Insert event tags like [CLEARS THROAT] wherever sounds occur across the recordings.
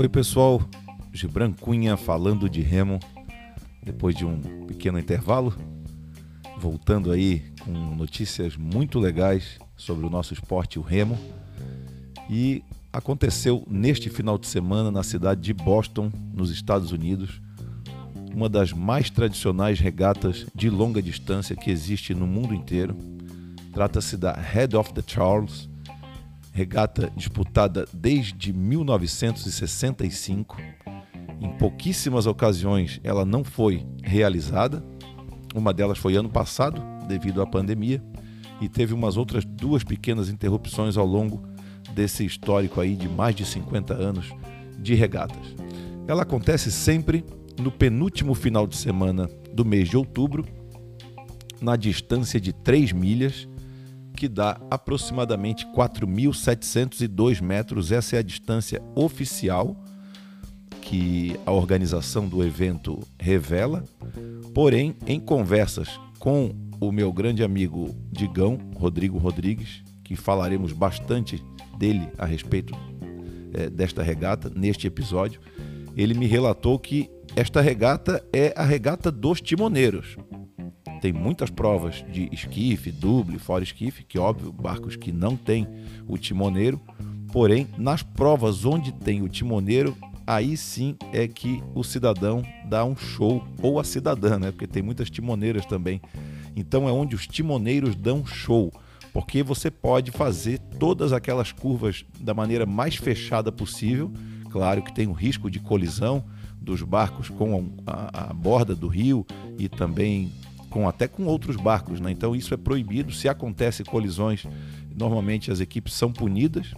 Oi, pessoal. Gibran Cunha falando de remo depois de um pequeno intervalo. Voltando aí com notícias muito legais sobre o nosso esporte, o remo. E aconteceu neste final de semana na cidade de Boston, nos Estados Unidos, uma das mais tradicionais regatas de longa distância que existe no mundo inteiro. Trata-se da Head of the Charles, regata disputada desde 1965. Em pouquíssimas ocasiões ela não foi realizada. Uma delas foi ano passado, devido à pandemia, e teve umas outras duas pequenas interrupções ao longo desse histórico aí de mais de 50 anos de regatas. Ela acontece sempre no penúltimo final de semana do mês de outubro, na distância de 3 milhas, que dá aproximadamente 4.702 metros. Essa é a distância oficial que a organização do evento revela. Porém, em conversas com o meu grande amigo Digão, Rodrigo Rodrigues, que falaremos bastante dele a respeito é, desta regata neste episódio, ele me relatou que esta regata é a regata dos timoneiros. Tem muitas provas de esquife, duble, fora esquife, que óbvio, barcos que não têm o timoneiro, porém, nas provas onde tem o timoneiro, aí sim é que o cidadão dá um show, ou a cidadã, né? Porque tem muitas timoneiras também. Então é onde os timoneiros dão show porque você pode fazer todas aquelas curvas da maneira mais fechada possível. Claro que tem o risco de colisão dos barcos com a, a borda do rio e também com até com outros barcos, né? Então isso é proibido. Se acontece colisões, normalmente as equipes são punidas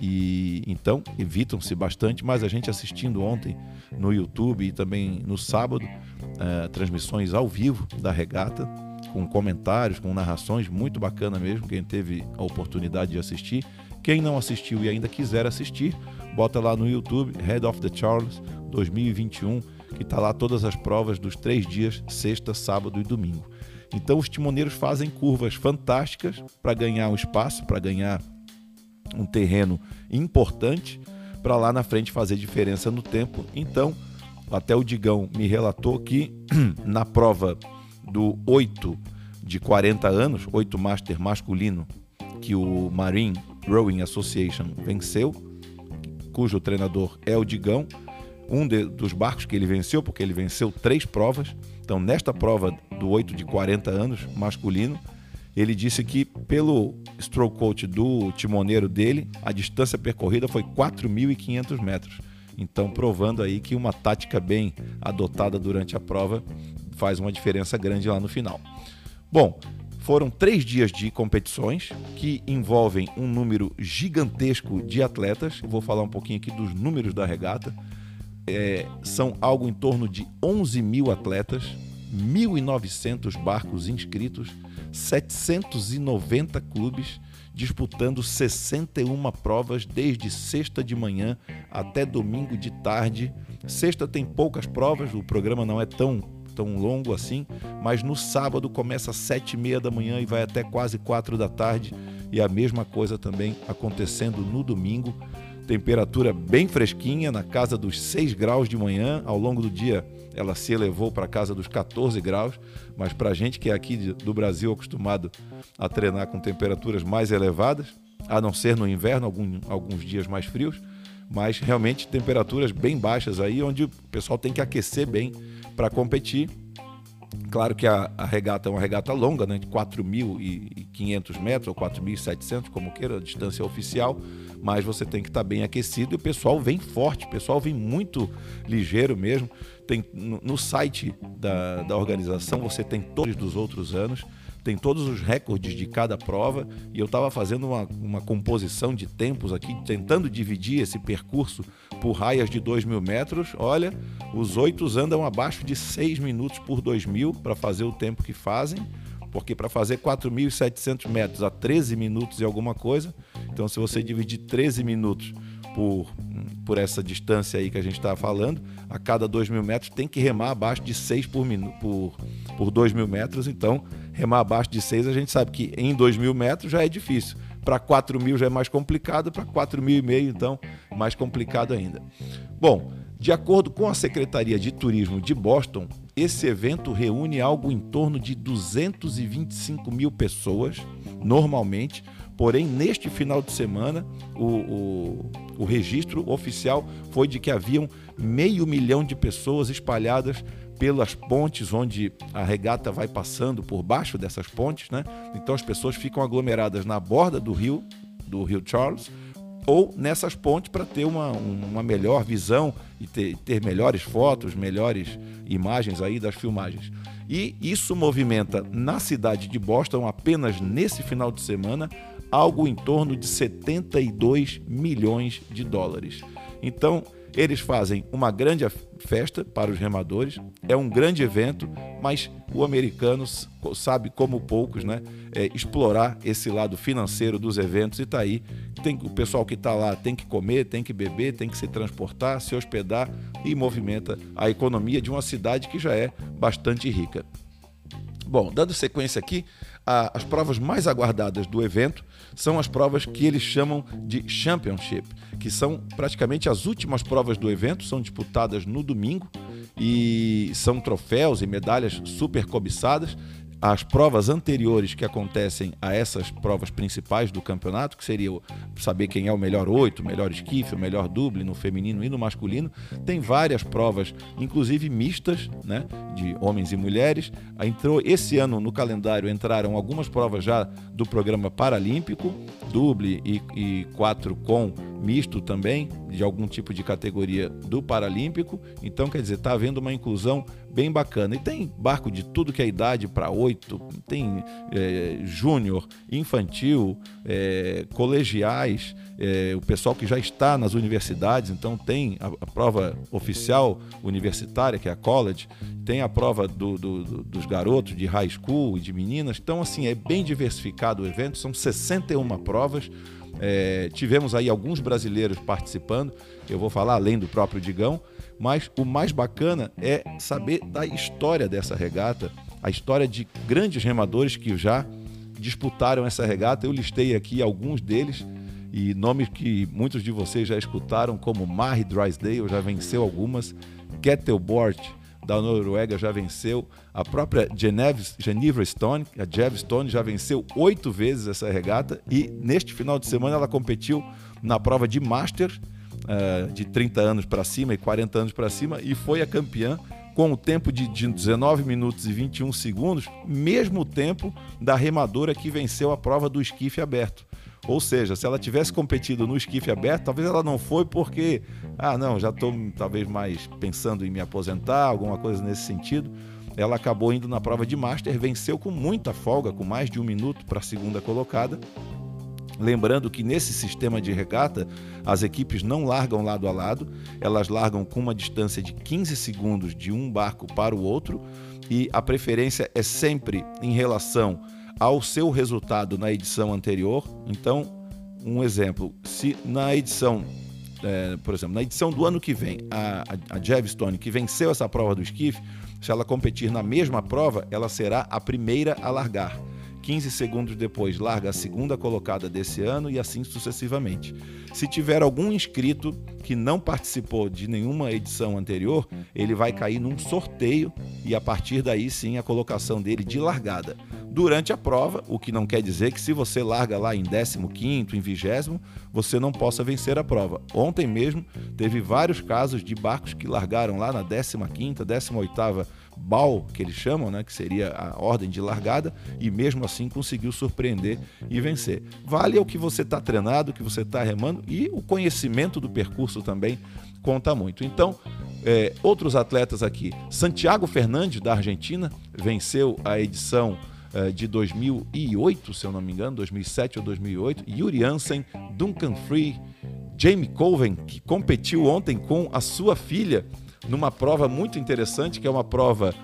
e então evitam-se bastante. Mas a gente assistindo ontem no YouTube e também no sábado uh, transmissões ao vivo da regata com comentários, com narrações, muito bacana mesmo. Quem teve a oportunidade de assistir. Quem não assistiu e ainda quiser assistir, bota lá no YouTube Head of the Charles 2021, que está lá todas as provas dos três dias, sexta, sábado e domingo. Então os timoneiros fazem curvas fantásticas para ganhar um espaço, para ganhar um terreno importante, para lá na frente fazer diferença no tempo. Então, até o Digão me relatou que [CLEARS THROAT] na prova do 8 de 40 anos, 8 Master masculino, que o Marine Rowing Association venceu, cujo treinador é o Digão, um de, dos barcos que ele venceu, porque ele venceu três provas. Então, nesta prova do 8 de 40 anos masculino, ele disse que pelo stroke coach do timoneiro dele, a distância percorrida foi 4.500 metros. Então, provando aí que uma tática bem adotada durante a prova faz uma diferença grande lá no final. Bom, foram três dias de competições que envolvem um número gigantesco de atletas. vou falar um pouquinho aqui dos números da regata. É, são algo em torno de 11 mil atletas, 1.900 barcos inscritos, 790 clubes disputando 61 provas desde sexta de manhã até domingo de tarde. Sexta tem poucas provas, o programa não é tão tão longo assim, mas no sábado começa às sete e meia da manhã e vai até quase quatro da tarde e a mesma coisa também acontecendo no domingo. Temperatura bem fresquinha, na casa dos 6 graus de manhã. Ao longo do dia ela se elevou para a casa dos 14 graus, mas para a gente que é aqui do Brasil acostumado a treinar com temperaturas mais elevadas, a não ser no inverno, algum, alguns dias mais frios, mas realmente temperaturas bem baixas aí, onde o pessoal tem que aquecer bem para competir. Claro que a, a, regata é uma regata longa, né, de 4.500 metros ou 4.700, como queira, a distância oficial, mas você tem que estar tá bem aquecido e o pessoal vem forte, o pessoal vem muito ligeiro mesmo. Tem no, no site da, da organização você tem todos dos outros anos tem todos os recordes de cada prova e eu estava fazendo uma, uma composição de tempos aqui, tentando dividir esse percurso por raias de 2 mil metros. Olha, os oitos andam abaixo de 6 minutos por 2 mil para fazer o tempo que fazem, porque para fazer 4.700 metros a 13 minutos e alguma coisa, então se você dividir 13 minutos por, por essa distância aí que a gente está falando, a cada 2 mil metros tem que remar abaixo de 6 por, por, por 2 mil metros, então remar abaixo de 6 a gente sabe que em 2 mil metros já é difícil, para 4 mil já é mais complicado, para 4 mil e meio, então, mais complicado ainda. Bom, de acordo com a Secretaria de Turismo de Boston, esse evento reúne algo em torno de 225 mil pessoas, normalmente, porém, neste final de semana, o, o, o registro oficial foi de que haviam meio milhão de pessoas espalhadas pelas pontes onde a regata vai passando por baixo dessas pontes, né? Então as pessoas ficam aglomeradas na borda do rio, do rio Charles, ou nessas pontes para ter uma, uma melhor visão e ter, ter melhores fotos, melhores imagens aí das filmagens. E isso movimenta na cidade de Boston, apenas nesse final de semana, algo em torno de 72 milhões de dólares. Então, eles fazem uma grande festa para os remadores, é um grande evento, mas o americano sabe, como poucos, né, é, explorar esse lado financeiro dos eventos e está aí. Tem, o pessoal que está lá tem que comer, tem que beber, tem que se transportar, se hospedar e movimenta a economia de uma cidade que já é bastante rica. Bom, dando sequência aqui, a, as provas mais aguardadas do evento são as provas que eles chamam de Championship, que são praticamente as últimas provas do evento, são disputadas no domingo e são troféus e medalhas super cobiçadas as provas anteriores que acontecem a essas provas principais do campeonato, que seria saber quem é o melhor oito, o melhor esquife, o melhor duble no feminino e no masculino, tem várias provas, inclusive mistas, né, de homens e mulheres. Entrou esse ano no calendário entraram algumas provas já do programa paralímpico, duble e, e quatro com misto também, de algum tipo de categoria do Paralímpico. Então, quer dizer, está havendo uma inclusão bem bacana. E tem barco de tudo que é idade para oito, tem é, júnior, infantil, é, colegiais, é, o pessoal que já está nas universidades, então tem a, a, prova oficial universitária, que é a college, tem a prova do, do, do, dos garotos de high school e de meninas. Então, assim, é bem diversificado o evento, são 61 provas. É, tivemos aí alguns brasileiros participando, eu vou falar além do próprio Digão, mas o mais bacana é saber da história dessa regata, a história de grandes remadores que já disputaram essa regata. Eu listei aqui alguns deles e nomes que muitos de vocês já escutaram, como Marie Drysdale, já venceu algumas, Kettelbort, da Noruega já venceu. A própria Geneve, Geneva Stone, a Jev Stone, já venceu oito vezes essa regata e neste final de semana ela competiu na prova de Master uh, de 30 anos para cima e 40 anos para cima e foi a campeã com o tempo de 19 minutos e 21 segundos, mesmo tempo da remadora que venceu a prova do esquife aberto. Ou seja, se ela tivesse competido no esquife aberto, talvez ela não foi porque, ah, não, já estou talvez mais pensando em me aposentar, alguma coisa nesse sentido. Ela acabou indo na prova de Master, venceu com muita folga, com mais de um minuto para a segunda colocada. Lembrando que nesse sistema de regata, as equipes não largam lado a lado, elas largam com uma distância de 15 segundos de um barco para o outro e a preferência é sempre em relação ao seu resultado na edição anterior. Então, um exemplo, se na edição, é, por exemplo, na edição do ano que vem, a, a, a Jevstone, que venceu essa prova do esquife, se ela competir na mesma prova, ela será a primeira a largar. 15 segundos depois larga a segunda colocada desse ano e assim sucessivamente. Se tiver algum inscrito que não participou de nenhuma edição anterior, ele vai cair num sorteio e a partir daí sim a colocação dele de largada. Durante a prova, o que não quer dizer que se você larga lá em 15º, em 20 você não possa vencer a prova. Ontem mesmo teve vários casos de barcos que largaram lá na 15ª, 18ª BAL, que eles chamam, né, que seria a ordem de largada, e mesmo assim conseguiu surpreender e vencer. Vale o que você está treinado, o que você está remando e o conhecimento do percurso também conta muito. Então, é, outros atletas aqui. Santiago Fernandes, da Argentina, venceu a edição é, de 2008, se eu não me engano, 2007 ou 2008. Yuri Hansen, Duncan Free, Jamie Colvin, que competiu ontem com a sua filha numa prova muito interessante, que é uma prova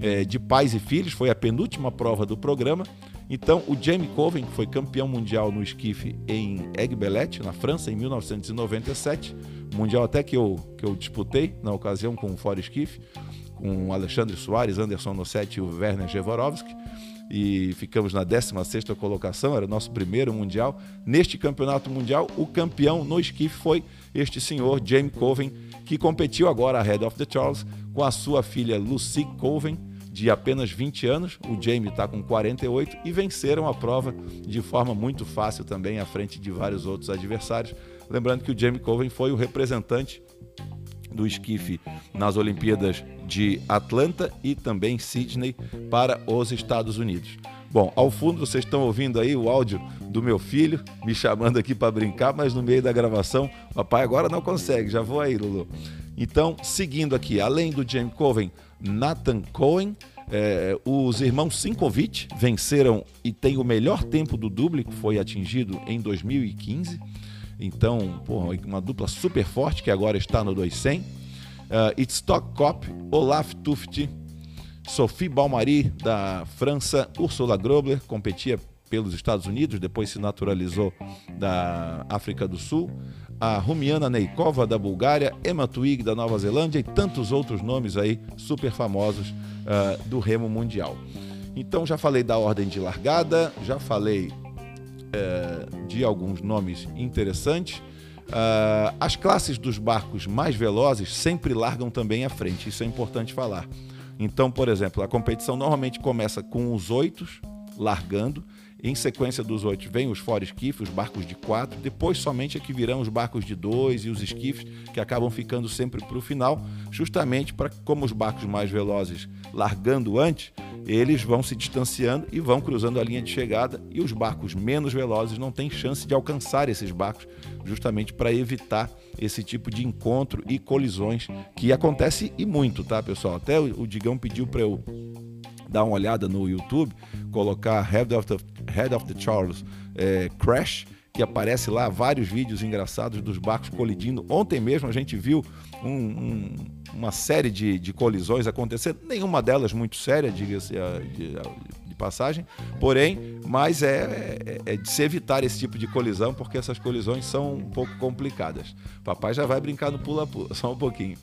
é, de pais e filhos, foi a penúltima prova do programa. Então, o Jamie Coven, que foi campeão mundial no esquife em Aiguebelette, na França, em 1997, mundial até que eu, que eu disputei na ocasião com o Fora Esquife, com Alexandre Soares, Anderson Nossetti e o Werner Jevorovski. E ficamos na 16ª colocação, era o nosso primeiro mundial. Neste campeonato mundial, o campeão no esquife foi este senhor Jamie Coven, que competiu agora a Head of the Charles com a sua filha Lucy Coven, de apenas 20 anos. O Jamie está com 48 e venceram a prova de forma muito fácil também, à frente de vários outros adversários. Lembrando que o Jamie Coven foi o representante do esquife nas Olimpíadas de Atlanta e também Sydney para os Estados Unidos. Bom, ao fundo vocês estão ouvindo aí o áudio do meu filho me chamando aqui para brincar, mas no meio da gravação, papai agora não consegue, já vou aí, Lulu. Então, seguindo aqui, além do James Coven, Nathan Cohen, é, os irmãos Sinkovic venceram e tem o melhor tempo do Dublin, que foi atingido em 2015. Então, porra, uma dupla super forte que agora está no 200. Uh, Itztok Kopp, Olaf Tuft, Sophie Balmary, da França, Ursula Grobler, competia pelos Estados Unidos, depois se naturalizou da África do Sul, a Rumiana Neikova, da Bulgária, Emma Twig, da Nova Zelândia e tantos outros nomes aí super famosos uh, do remo mundial. Então já falei da ordem de largada, já falei é, de alguns nomes interessantes. Uh, as classes dos barcos mais velozes sempre largam também à frente, isso é importante falar. Então, por exemplo, a competição normalmente começa com os oitos largando, em sequência dos oito vem os fora esquife, os barcos de quatro, depois somente é que virão os barcos de dois e os esquifes, que acabam ficando sempre para o final, justamente para como os barcos mais velozes largando antes, eles vão se distanciando e vão cruzando a linha de chegada e os barcos menos velozes não têm chance de alcançar esses barcos, justamente para evitar esse tipo de encontro e colisões que acontece e muito, tá, pessoal? Até o Digão pediu para eu dar uma olhada no YouTube, colocar Head of the, Head of the Charles é, Crash, que aparece lá vários vídeos engraçados dos barcos colidindo. Ontem mesmo a gente viu um, um uma série de, de colisões acontecendo, nenhuma delas muito séria, diga-se de, passagem, porém, mas é, é, é, de se evitar esse tipo de colisão, porque essas colisões são um pouco complicadas. Papai já vai brincar no pula-pula, [LAUGHS] só um pouquinho.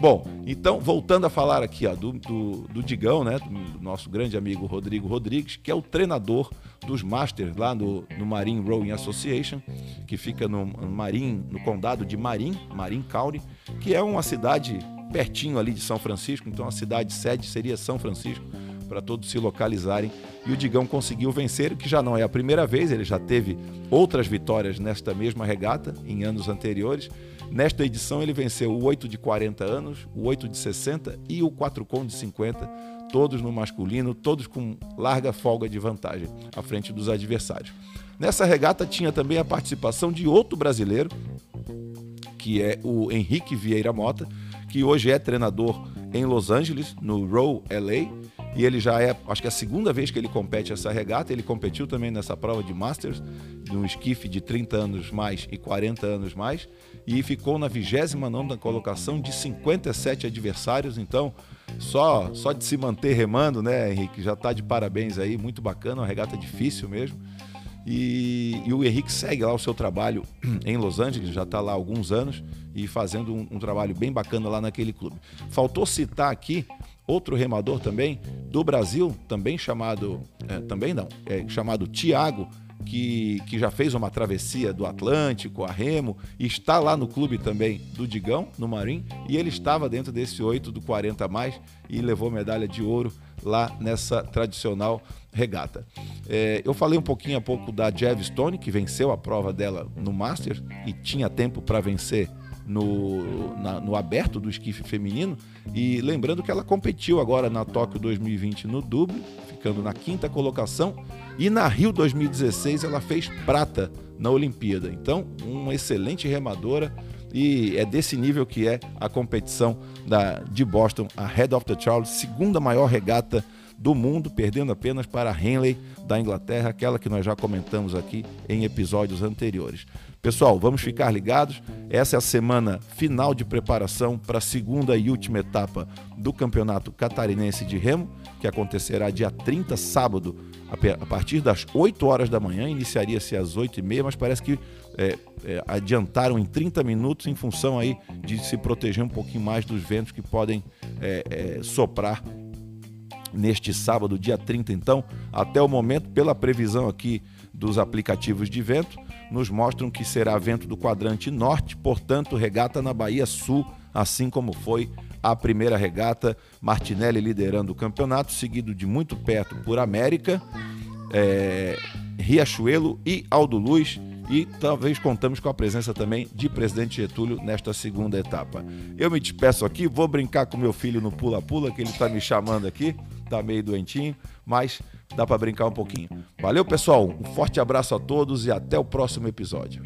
Bom, então, voltando a falar aqui ó, do, do, do Digão, né, do nosso grande amigo Rodrigo Rodrigues, que é o treinador dos Masters lá no, no Marine Rowing Association, que fica no, no Marin, no condado de Marin, Marin County, que é uma cidade pertinho ali de São Francisco, então a cidade sede seria São Francisco, para todos se localizarem. E o Digão conseguiu vencer, que já não é a primeira vez, ele já teve outras vitórias nesta mesma regata em anos anteriores. Nesta edição ele venceu o 8 de 40 anos, o 8 de 60 e o 4 com de 50, todos no masculino, todos com larga folga de vantagem à frente dos adversários. Nessa regata tinha também a participação de outro brasileiro, que é o Henrique Vieira Mota, que hoje é treinador em Los Angeles, no Row LA, e ele já é, acho que é a segunda vez que ele compete essa regata. Ele competiu também nessa prova de Masters, num esquife de 30 anos mais e 40 anos mais, e ficou na 29 colocação de 57 adversários. Então, só, só de se manter remando, né, Henrique? Já está de parabéns aí, muito bacana, uma regata difícil mesmo. E, e, o Henrique segue lá o seu trabalho em Los Angeles, já está lá há alguns anos e fazendo um, um, trabalho bem bacana lá naquele clube. Faltou citar aqui outro remador também do Brasil, também chamado, é, também não, é chamado Tiago, que, que já fez uma travessia do Atlântico a Remo e está lá no clube também do Digão, no Marim, e ele estava dentro desse 8 do 40 mais e levou medalha de ouro lá nessa tradicional regata. É, eu falei um pouquinho há pouco da Jev Stone, que venceu a prova dela no Masters e tinha tempo para vencer no, na, no aberto do esquife feminino. E lembrando que ela competiu agora na Tóquio 2020 no Dublin, ficando na quinta colocação. E na Rio 2016 ela fez prata na Olimpíada. Então, uma excelente remadora e é desse nível que é a competição da, de Boston, a Head of the Charles, segunda maior regata do mundo, perdendo apenas para a Henley da Inglaterra, aquela que nós já comentamos aqui em episódios anteriores. Pessoal, vamos ficar ligados. Essa é a semana final de preparação para a segunda e última etapa do Campeonato Catarinense de Remo, que acontecerá dia 30, sábado, a partir das 8 horas da manhã. Iniciaria-se às 8 e meia, mas parece que é, é, adiantaram em 30 minutos em função aí de se proteger um pouquinho mais dos ventos que podem é, é soprar neste sábado, dia 30, então, até o momento, pela previsão aqui dos aplicativos de vento, nos mostram que será vento do quadrante norte, portanto, regata na Bahia Sul, assim como foi a primeira regata, Martinelli liderando o campeonato, seguido de muito perto por América, é, Riachuelo e Aldo Luz. E talvez contamos com a presença também de presidente Getúlio nesta segunda etapa. Eu me despeço aqui, vou brincar com meu filho no pula-pula, que ele está me chamando aqui, tá meio doentinho, mas dá para brincar um pouquinho. Valeu, pessoal. Um forte abraço a todos e até o próximo episódio.